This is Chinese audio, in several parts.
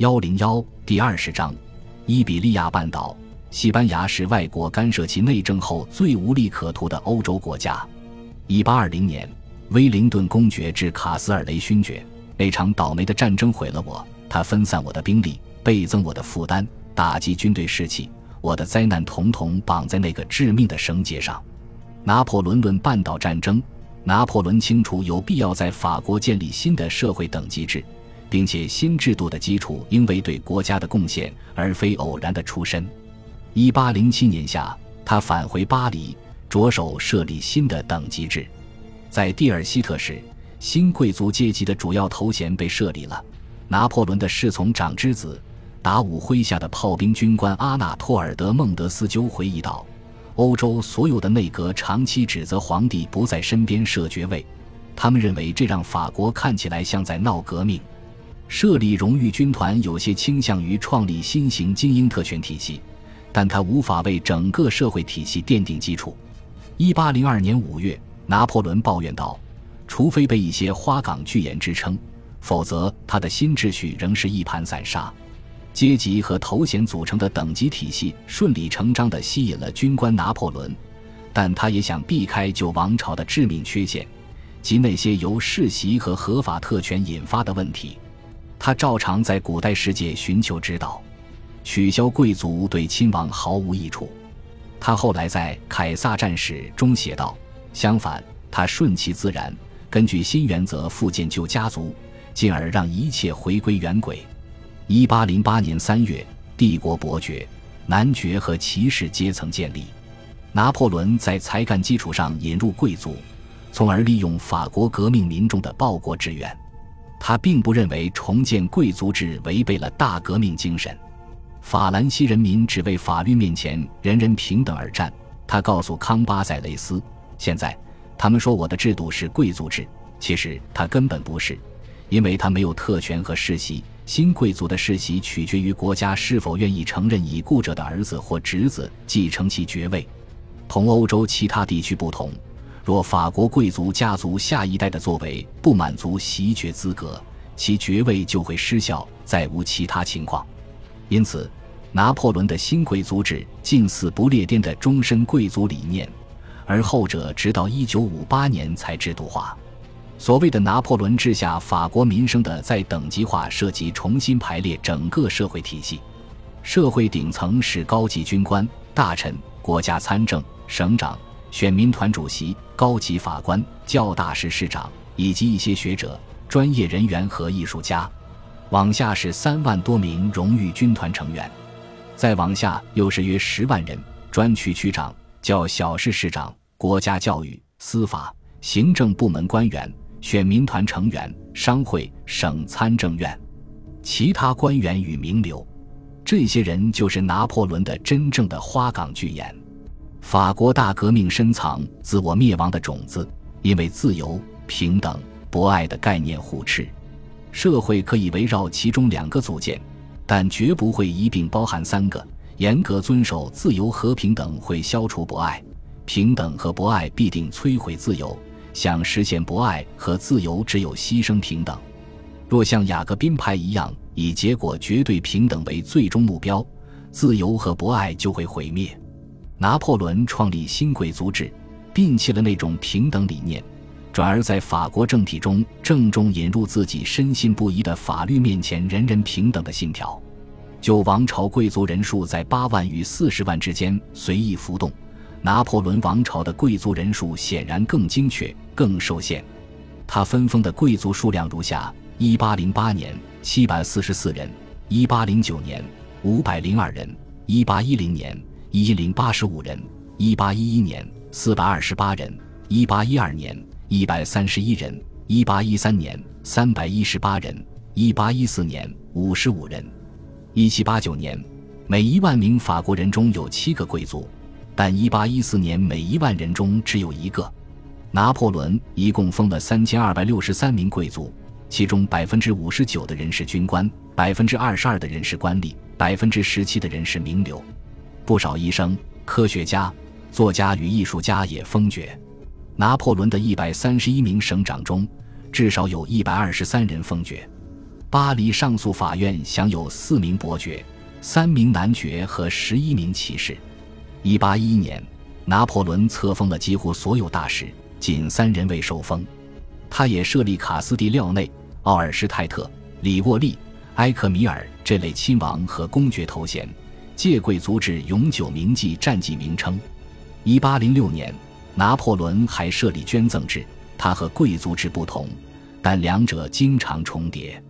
幺零幺第二十章，伊比利亚半岛，西班牙是外国干涉其内政后最无利可图的欧洲国家。一八二零年，威灵顿公爵致卡斯尔雷勋爵，那场倒霉的战争毁了我，他分散我的兵力，倍增我的负担，打击军队士气，我的灾难统统绑在那个致命的绳结上。拿破仑论半岛战争，拿破仑清楚有必要在法国建立新的社会等级制。并且新制度的基础应为对国家的贡献，而非偶然的出身。一八零七年夏，他返回巴黎，着手设立新的等级制。在蒂尔希特时，新贵族阶级的主要头衔被设立了。拿破仑的侍从长之子，达武麾下的炮兵军官阿纳托尔德孟德斯鸠回忆道：“欧洲所有的内阁长期指责皇帝不在身边设爵位，他们认为这让法国看起来像在闹革命。”设立荣誉军团有些倾向于创立新型精英特权体系，但他无法为整个社会体系奠定基础。一八零二年五月，拿破仑抱怨道：“除非被一些花岗巨岩支撑，否则他的新秩序仍是一盘散沙。”阶级和头衔组成的等级体系顺理成章地吸引了军官拿破仑，但他也想避开旧王朝的致命缺陷，及那些由世袭和合法特权引发的问题。他照常在古代世界寻求指导，取消贵族对亲王毫无益处。他后来在《凯撒战史》中写道：“相反，他顺其自然，根据新原则复建旧家族，进而让一切回归原轨。”一八零八年三月，帝国伯爵、男爵和骑士阶层建立。拿破仑在才干基础上引入贵族，从而利用法国革命民众的报国志愿。他并不认为重建贵族制违背了大革命精神。法兰西人民只为法律面前人人平等而战。他告诉康巴塞雷斯：“现在他们说我的制度是贵族制，其实他根本不是，因为他没有特权和世袭。新贵族的世袭取决于国家是否愿意承认已故者的儿子或侄子继承其爵位。同欧洲其他地区不同。”若法国贵族家族下一代的作为不满足袭爵资格，其爵位就会失效，再无其他情况。因此，拿破仑的新贵族制近似不列颠的终身贵族理念，而后者直到1958年才制度化。所谓的拿破仑治下法国民生的再等级化，涉及重新排列整个社会体系。社会顶层是高级军官、大臣、国家参政、省长。选民团主席、高级法官、教大市市长以及一些学者、专业人员和艺术家，往下是三万多名荣誉军团成员，再往下又是约十万人：专区区长、叫小市市长、国家教育、司法、行政部门官员、选民团成员、商会、省参政院、其他官员与名流。这些人就是拿破仑的真正的花岗巨岩。法国大革命深藏自我灭亡的种子，因为自由、平等、博爱的概念互斥，社会可以围绕其中两个组建，但绝不会一并包含三个。严格遵守自由和平等会消除博爱，平等和博爱必定摧毁自由。想实现博爱和自由，只有牺牲平等。若像雅各宾派一样以结果绝对平等为最终目标，自由和博爱就会毁灭。拿破仑创立新贵族制，摒弃了那种平等理念，转而在法国政体中郑重引入自己深信不疑的法律面前人人平等的信条。旧王朝贵族人数在八万与四十万之间随意浮动，拿破仑王朝的贵族人数显然更精确、更受限。他分封的贵族数量如下：一八零八年七百四十四人，一八零九年五百零二人，一八一零年。一零八十五人，一八一一年四百二十八人，一八一二年一百三十一人，一八一三年三百一十八人，一八一四年五十五人，一七八九年每一万名法国人中有七个贵族，但一八一四年每一万人中只有一个。拿破仑一共封了三千二百六十三名贵族，其中百分之五十九的人是军官，百分之二十二的人是官吏，百分之十七的人是名流。不少医生、科学家、作家与艺术家也封爵。拿破仑的一百三十一名省长中，至少有一百二十三人封爵。巴黎上诉法院享有四名伯爵、三名男爵和十一名骑士。一八一一年，拿破仑册封了几乎所有大使，仅三人未受封。他也设立卡斯蒂廖内、奥尔施泰特、里沃利、埃克米尔这类亲王和公爵头衔，借贵族制永久铭记战绩名称。一八零六年，拿破仑还设立捐赠制，它和贵族制不同，但两者经常重叠。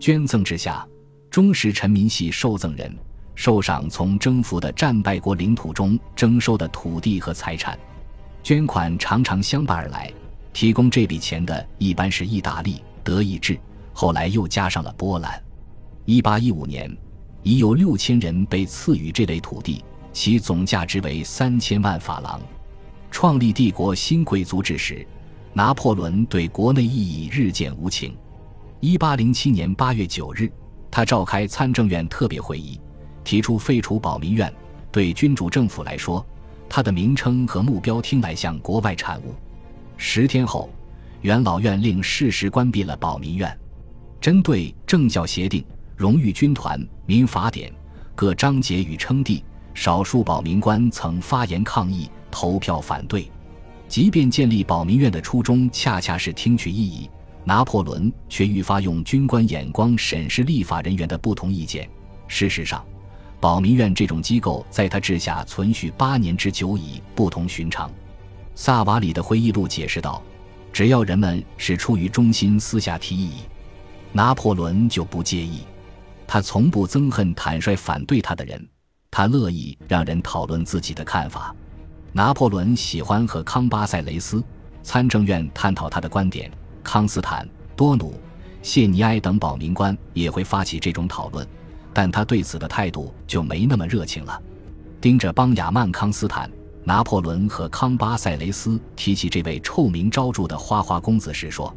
捐赠制下，忠实臣民系受赠人。受赏从征服的战败国领土中征收的土地和财产，捐款常常相伴而来。提供这笔钱的一般是意大利、德意志，后来又加上了波兰。一八一五年，已有六千人被赐予这类土地，其总价值为三千万法郎。创立帝国新贵族制时，拿破仑对国内意义日渐无情。一八零七年八月九日，他召开参政院特别会议。提出废除保民院，对君主政府来说，它的名称和目标听来像国外产物。十天后，元老院令适时关闭了保民院。针对政教协定、荣誉军团、民法典各章节与称帝，少数保民官曾发言抗议、投票反对。即便建立保民院的初衷恰恰是听取异议，拿破仑却愈发用军官眼光审视立法人员的不同意见。事实上，保民院这种机构在他治下存续八年之久已不同寻常。萨瓦里的回忆录解释道：“只要人们是出于忠心私下提议，拿破仑就不介意。他从不憎恨坦率反对他的人，他乐意让人讨论自己的看法。拿破仑喜欢和康巴塞雷斯参政院探讨他的观点，康斯坦、多努、谢尼埃等保民官也会发起这种讨论。”但他对此的态度就没那么热情了。盯着邦雅曼康斯坦，拿破仑和康巴塞雷斯提起这位臭名昭著的花花公子时说：“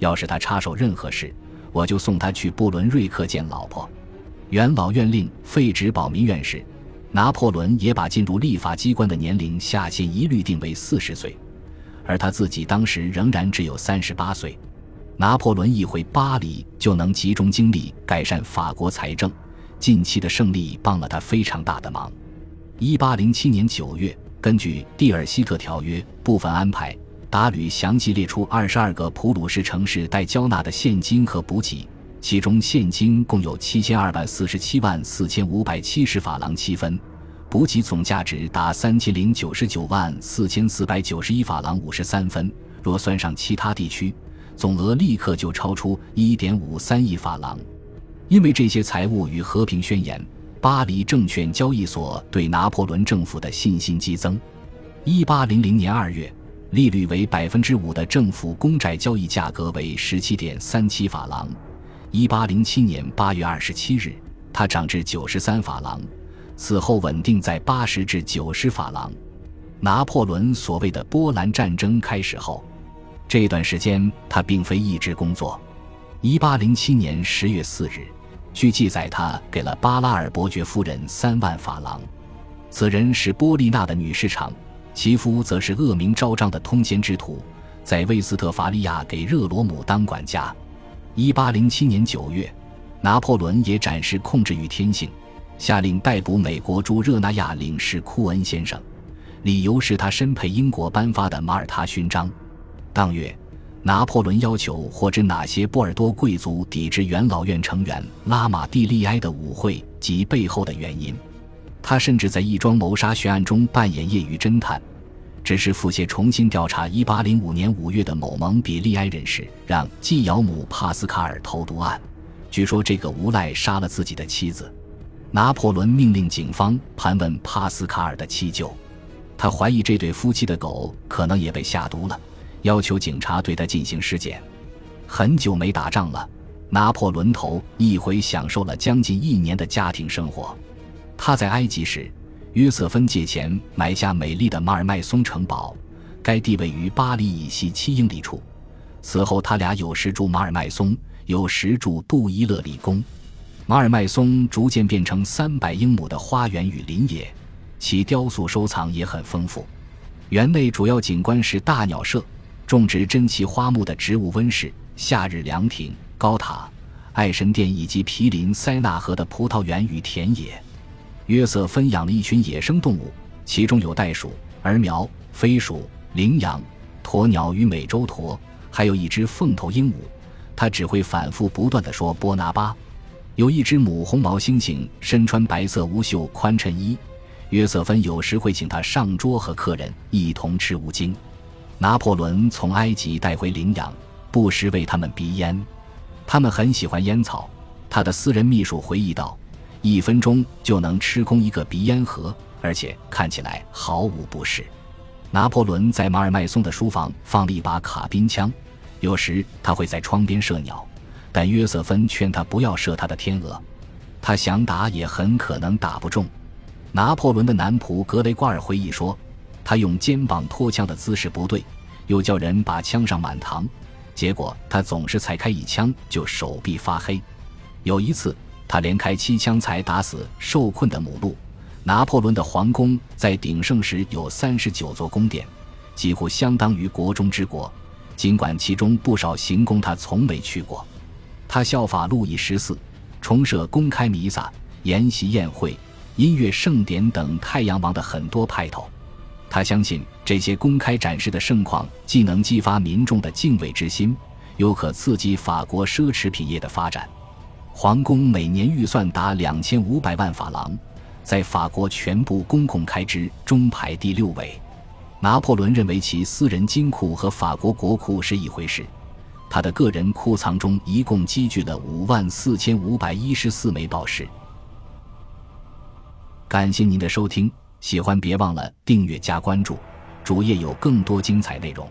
要是他插手任何事，我就送他去布伦瑞克见老婆。”元老院令废止保民院时，拿破仑也把进入立法机关的年龄下限一律定为四十岁，而他自己当时仍然只有三十八岁。拿破仑一回巴黎，就能集中精力改善法国财政。近期的胜利帮了他非常大的忙。一八零七年九月，根据蒂尔希特条约部分安排，达吕详细列出二十二个普鲁士城市待交纳的现金和补给，其中现金共有七千二百四十七万四千五百七十法郎七分，补给总价值达三千零九十九万四千四百九十一法郎五十三分。若算上其他地区，总额立刻就超出一点五三亿法郎。因为这些财物与和平宣言，巴黎证券交易所对拿破仑政府的信心激增。一八零零年二月，利率为百分之五的政府公债交易价格为十七点三七法郎。一八零七年八月二十七日，它涨至九十三法郎，此后稳定在八十至九十法郎。拿破仑所谓的波兰战争开始后，这段时间他并非一直工作。一八零七年十月四日。据记载，他给了巴拉尔伯爵夫人三万法郎。此人是波利纳的女市场，其夫则是恶名昭彰的通奸之徒，在威斯特伐利亚给热罗姆当管家。一八零七年九月，拿破仑也展示控制与天性，下令逮捕美国驻热那亚领事库恩先生，理由是他身佩英国颁发的马耳他勋章。当月。拿破仑要求获知哪些波尔多贵族抵制元老院成员拉马蒂利埃的舞会及背后的原因。他甚至在一桩谋杀悬案中扮演业余侦探，只是腹泻重新调查1805年5月的某蒙比利埃人士让继尧姆帕斯卡尔投毒案。据说这个无赖杀了自己的妻子。拿破仑命令警方盘问帕斯卡尔的妻舅，他怀疑这对夫妻的狗可能也被下毒了。要求警察对他进行尸检。很久没打仗了，拿破仑头一回享受了将近一年的家庭生活。他在埃及时，约瑟芬借钱买下美丽的马尔麦松城堡，该地位于巴黎以西七英里处。此后，他俩有时住马尔麦松，有时住杜伊勒里宫。马尔麦松逐渐变成三百英亩的花园与林野，其雕塑收藏也很丰富。园内主要景观是大鸟舍。种植珍奇花木的植物温室、夏日凉亭、高塔、爱神殿以及毗邻塞纳河的葡萄园与田野。约瑟芬养了一群野生动物，其中有袋鼠、儿苗、飞鼠、羚羊、鸵鸟与美洲驼，还有一只凤头鹦鹉。他只会反复不断地说“波拿巴”。有一只母红毛猩猩，身穿白色无袖宽衬衣。约瑟芬有时会请他上桌和客人一同吃乌精。拿破仑从埃及带回羚羊，不时为他们鼻烟。他们很喜欢烟草。他的私人秘书回忆道：“一分钟就能吃空一个鼻烟盒，而且看起来毫无不适。”拿破仑在马尔麦松的书房放了一把卡宾枪，有时他会在窗边射鸟。但约瑟芬劝他不要射他的天鹅，他想打也很可能打不中。拿破仑的男仆格雷瓜尔回忆说，他用肩膀托枪的姿势不对，又叫人把枪上满膛，结果他总是才开一枪就手臂发黑。有一次，他连开七枪才打死受困的母鹿。拿破仑的皇宫在鼎盛时有三十九座宫殿，几乎相当于国中之国，尽管其中不少行宫他从没去过。他效法路易十四，重设公开弥撒、筵席宴会、音乐盛典等太阳王的很多派头。他相信这些公开展示的盛况，既能激发民众的敬畏之心，又可刺激法国奢侈品业的发展。皇宫每年预算达两千五百万法郎，在法国全部公共开支中排第六位。拿破仑认为其私人金库和法国国库是一回事。他的个人库藏中一共积聚了五万四千五百一十四枚宝石。感谢您的收听，喜欢别忘了订阅加关注，主页有更多精彩内容。